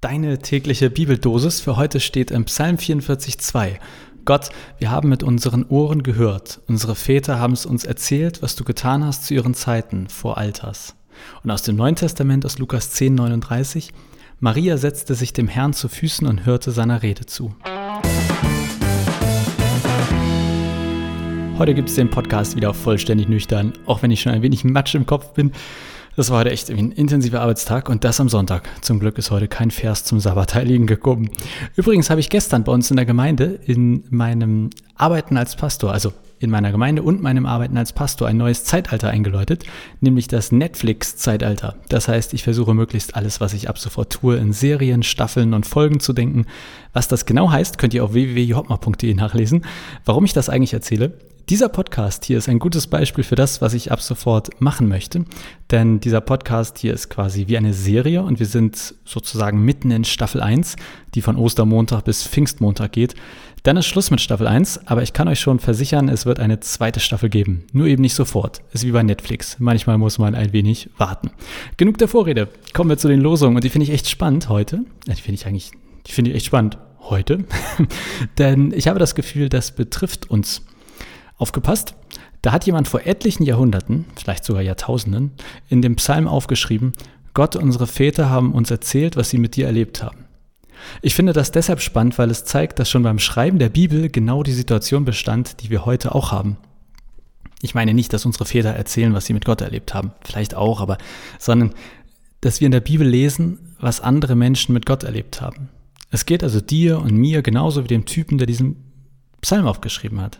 Deine tägliche Bibeldosis für heute steht im Psalm 44,2. Gott, wir haben mit unseren Ohren gehört. Unsere Väter haben es uns erzählt, was du getan hast zu ihren Zeiten vor Alters. Und aus dem Neuen Testament aus Lukas 10,39. Maria setzte sich dem Herrn zu Füßen und hörte seiner Rede zu. Heute gibt es den Podcast wieder vollständig nüchtern, auch wenn ich schon ein wenig matsch im Kopf bin. Das war heute echt ein intensiver Arbeitstag und das am Sonntag. Zum Glück ist heute kein Vers zum Sabbatheiligen gekommen. Übrigens habe ich gestern bei uns in der Gemeinde in meinem Arbeiten als Pastor, also in meiner Gemeinde und meinem Arbeiten als Pastor ein neues Zeitalter eingeläutet, nämlich das Netflix-Zeitalter. Das heißt, ich versuche möglichst alles, was ich ab sofort tue, in Serien, Staffeln und Folgen zu denken. Was das genau heißt, könnt ihr auf www.hopma.de nachlesen. Warum ich das eigentlich erzähle? Dieser Podcast hier ist ein gutes Beispiel für das, was ich ab sofort machen möchte. Denn dieser Podcast hier ist quasi wie eine Serie und wir sind sozusagen mitten in Staffel 1, die von Ostermontag bis Pfingstmontag geht. Dann ist Schluss mit Staffel 1, aber ich kann euch schon versichern, es wird eine zweite Staffel geben. Nur eben nicht sofort. Ist wie bei Netflix. Manchmal muss man ein wenig warten. Genug der Vorrede. Kommen wir zu den Losungen und die finde ich echt spannend heute. Die finde ich eigentlich, die finde ich echt spannend heute. Denn ich habe das Gefühl, das betrifft uns. Aufgepasst, da hat jemand vor etlichen Jahrhunderten, vielleicht sogar Jahrtausenden, in dem Psalm aufgeschrieben, Gott, unsere Väter haben uns erzählt, was sie mit dir erlebt haben. Ich finde das deshalb spannend, weil es zeigt, dass schon beim Schreiben der Bibel genau die Situation bestand, die wir heute auch haben. Ich meine nicht, dass unsere Väter erzählen, was sie mit Gott erlebt haben, vielleicht auch, aber, sondern, dass wir in der Bibel lesen, was andere Menschen mit Gott erlebt haben. Es geht also dir und mir genauso wie dem Typen, der diesen Psalm aufgeschrieben hat.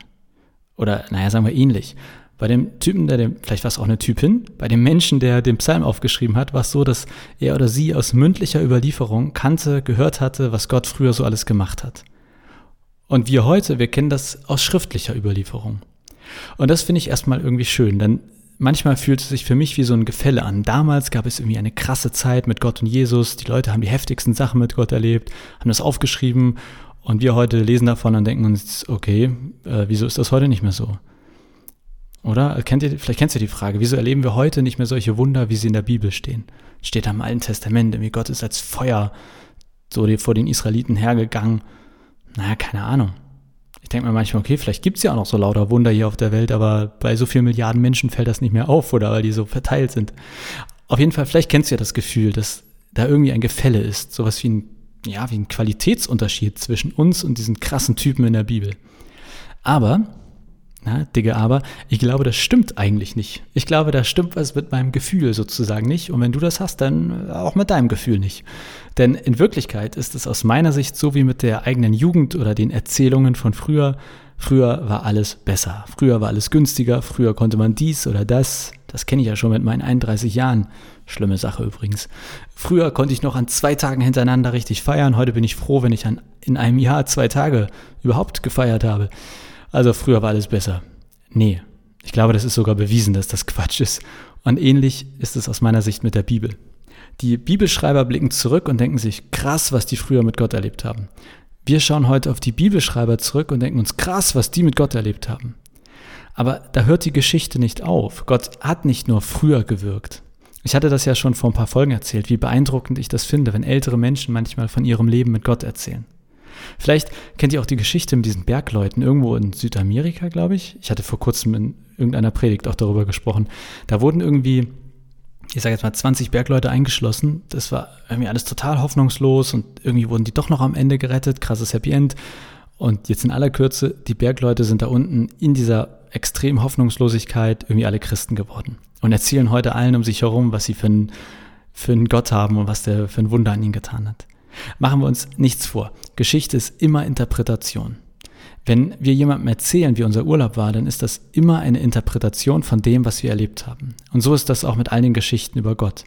Oder, naja, sagen wir ähnlich. Bei dem Typen, der dem, vielleicht war es auch eine Typin, bei dem Menschen, der den Psalm aufgeschrieben hat, war es so, dass er oder sie aus mündlicher Überlieferung kannte, gehört hatte, was Gott früher so alles gemacht hat. Und wir heute, wir kennen das aus schriftlicher Überlieferung. Und das finde ich erstmal irgendwie schön, denn manchmal fühlt es sich für mich wie so ein Gefälle an. Damals gab es irgendwie eine krasse Zeit mit Gott und Jesus. Die Leute haben die heftigsten Sachen mit Gott erlebt, haben das aufgeschrieben und wir heute lesen davon und denken uns, okay, äh, wieso ist das heute nicht mehr so? Oder kennt ihr, vielleicht kennst du die Frage, wieso erleben wir heute nicht mehr solche Wunder, wie sie in der Bibel stehen? Steht da im Alten Testament, irgendwie Gott ist als Feuer so vor den Israeliten hergegangen. Naja, keine Ahnung. Ich denke mir manchmal, okay, vielleicht gibt es ja auch noch so lauter Wunder hier auf der Welt, aber bei so vielen Milliarden Menschen fällt das nicht mehr auf, oder weil die so verteilt sind. Auf jeden Fall, vielleicht kennst du ja das Gefühl, dass da irgendwie ein Gefälle ist, sowas wie ein ja, wie ein Qualitätsunterschied zwischen uns und diesen krassen Typen in der Bibel. Aber, na, Digga, aber, ich glaube, das stimmt eigentlich nicht. Ich glaube, da stimmt was mit meinem Gefühl sozusagen nicht. Und wenn du das hast, dann auch mit deinem Gefühl nicht. Denn in Wirklichkeit ist es aus meiner Sicht so wie mit der eigenen Jugend oder den Erzählungen von früher. Früher war alles besser. Früher war alles günstiger. Früher konnte man dies oder das. Das kenne ich ja schon mit meinen 31 Jahren. Schlimme Sache übrigens. Früher konnte ich noch an zwei Tagen hintereinander richtig feiern. Heute bin ich froh, wenn ich an, in einem Jahr zwei Tage überhaupt gefeiert habe. Also früher war alles besser. Nee, ich glaube, das ist sogar bewiesen, dass das Quatsch ist. Und ähnlich ist es aus meiner Sicht mit der Bibel. Die Bibelschreiber blicken zurück und denken sich, krass, was die früher mit Gott erlebt haben. Wir schauen heute auf die Bibelschreiber zurück und denken uns, krass, was die mit Gott erlebt haben. Aber da hört die Geschichte nicht auf. Gott hat nicht nur früher gewirkt. Ich hatte das ja schon vor ein paar Folgen erzählt, wie beeindruckend ich das finde, wenn ältere Menschen manchmal von ihrem Leben mit Gott erzählen. Vielleicht kennt ihr auch die Geschichte mit diesen Bergleuten irgendwo in Südamerika, glaube ich. Ich hatte vor kurzem in irgendeiner Predigt auch darüber gesprochen. Da wurden irgendwie, ich sage jetzt mal, 20 Bergleute eingeschlossen. Das war irgendwie alles total hoffnungslos und irgendwie wurden die doch noch am Ende gerettet. Krasses Happy End. Und jetzt in aller Kürze, die Bergleute sind da unten in dieser extrem Hoffnungslosigkeit irgendwie alle Christen geworden und erzählen heute allen um sich herum, was sie für einen, für einen Gott haben und was der für ein Wunder an ihnen getan hat. Machen wir uns nichts vor. Geschichte ist immer Interpretation. Wenn wir jemandem erzählen, wie unser Urlaub war, dann ist das immer eine Interpretation von dem, was wir erlebt haben. Und so ist das auch mit all den Geschichten über Gott.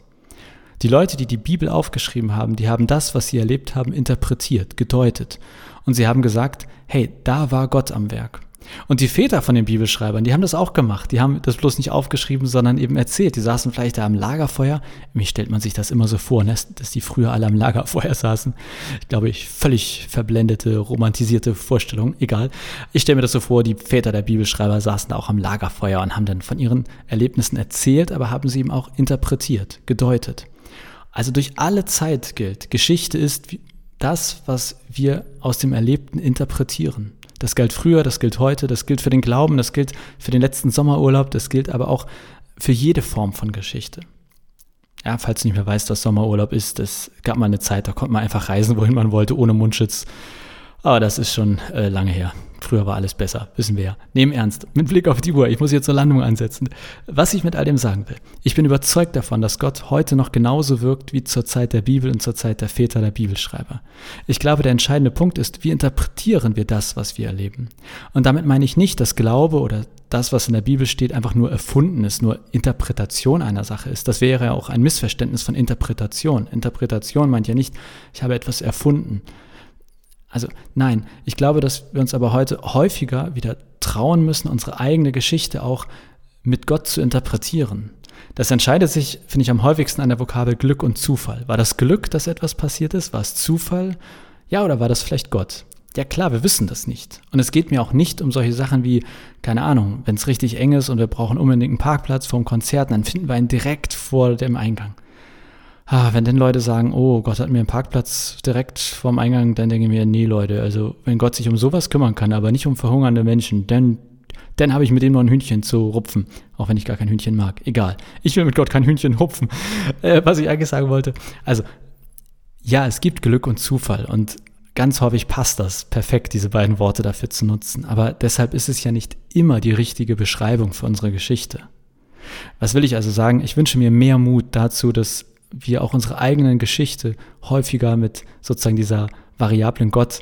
Die Leute, die die Bibel aufgeschrieben haben, die haben das, was sie erlebt haben, interpretiert, gedeutet. Und sie haben gesagt, hey, da war Gott am Werk. Und die Väter von den Bibelschreibern, die haben das auch gemacht. Die haben das bloß nicht aufgeschrieben, sondern eben erzählt. Die saßen vielleicht da am Lagerfeuer. Wie stellt man sich das immer so vor, ne? dass die früher alle am Lagerfeuer saßen. Ich glaube, ich völlig verblendete, romantisierte Vorstellung. Egal. Ich stelle mir das so vor, die Väter der Bibelschreiber saßen da auch am Lagerfeuer und haben dann von ihren Erlebnissen erzählt, aber haben sie eben auch interpretiert, gedeutet. Also durch alle Zeit gilt, Geschichte ist das, was wir aus dem Erlebten interpretieren. Das gilt früher, das gilt heute, das gilt für den Glauben, das gilt für den letzten Sommerurlaub, das gilt aber auch für jede Form von Geschichte. Ja, falls du nicht mehr weißt, was Sommerurlaub ist, es gab mal eine Zeit, da konnte man einfach reisen, wohin man wollte, ohne Mundschutz. Aber das ist schon äh, lange her. Früher war alles besser, wissen wir ja. Nehmen ernst, mit Blick auf die Uhr, ich muss hier zur Landung ansetzen. Was ich mit all dem sagen will, ich bin überzeugt davon, dass Gott heute noch genauso wirkt wie zur Zeit der Bibel und zur Zeit der Väter der Bibelschreiber. Ich glaube, der entscheidende Punkt ist, wie interpretieren wir das, was wir erleben? Und damit meine ich nicht, dass Glaube oder das, was in der Bibel steht, einfach nur erfunden ist, nur Interpretation einer Sache ist. Das wäre ja auch ein Missverständnis von Interpretation. Interpretation meint ja nicht, ich habe etwas erfunden, also nein, ich glaube, dass wir uns aber heute häufiger wieder trauen müssen, unsere eigene Geschichte auch mit Gott zu interpretieren. Das entscheidet sich, finde ich, am häufigsten an der Vokabel Glück und Zufall. War das Glück, dass etwas passiert ist? War es Zufall? Ja, oder war das vielleicht Gott? Ja klar, wir wissen das nicht. Und es geht mir auch nicht um solche Sachen wie, keine Ahnung, wenn es richtig eng ist und wir brauchen unbedingt einen Parkplatz vor dem Konzert, dann finden wir ihn direkt vor dem Eingang ah, wenn denn Leute sagen, oh, Gott hat mir einen Parkplatz direkt vorm Eingang, dann denke ich mir, nee, Leute, also wenn Gott sich um sowas kümmern kann, aber nicht um verhungernde Menschen, dann, dann habe ich mit dem noch ein Hühnchen zu rupfen, auch wenn ich gar kein Hühnchen mag. Egal, ich will mit Gott kein Hühnchen rupfen, äh, was ich eigentlich sagen wollte. Also, ja, es gibt Glück und Zufall und ganz häufig passt das perfekt, diese beiden Worte dafür zu nutzen. Aber deshalb ist es ja nicht immer die richtige Beschreibung für unsere Geschichte. Was will ich also sagen? Ich wünsche mir mehr Mut dazu, dass wir auch unsere eigenen Geschichte häufiger mit sozusagen dieser variablen Gott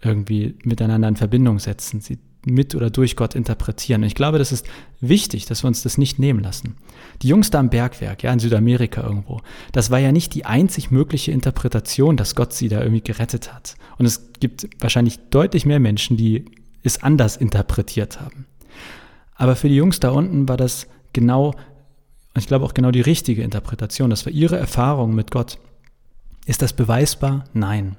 irgendwie miteinander in Verbindung setzen, sie mit oder durch Gott interpretieren. Und ich glaube, das ist wichtig, dass wir uns das nicht nehmen lassen. Die Jungs da am Bergwerk, ja, in Südamerika irgendwo, das war ja nicht die einzig mögliche Interpretation, dass Gott sie da irgendwie gerettet hat. Und es gibt wahrscheinlich deutlich mehr Menschen, die es anders interpretiert haben. Aber für die Jungs da unten war das genau ich glaube auch genau die richtige Interpretation. Das war ihre Erfahrung mit Gott. Ist das beweisbar? Nein.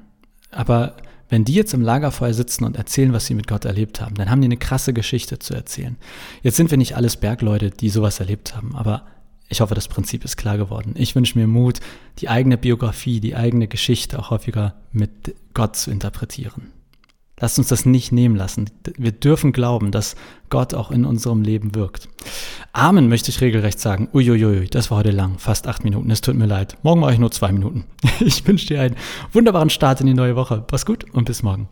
Aber wenn die jetzt im Lagerfeuer sitzen und erzählen, was sie mit Gott erlebt haben, dann haben die eine krasse Geschichte zu erzählen. Jetzt sind wir nicht alles Bergleute, die sowas erlebt haben, aber ich hoffe, das Prinzip ist klar geworden. Ich wünsche mir Mut, die eigene Biografie, die eigene Geschichte auch häufiger mit Gott zu interpretieren. Lasst uns das nicht nehmen lassen. Wir dürfen glauben, dass Gott auch in unserem Leben wirkt. Amen möchte ich regelrecht sagen. Uiuiui, das war heute lang, fast acht Minuten. Es tut mir leid. Morgen mache ich nur zwei Minuten. Ich wünsche dir einen wunderbaren Start in die neue Woche. Pass gut und bis morgen.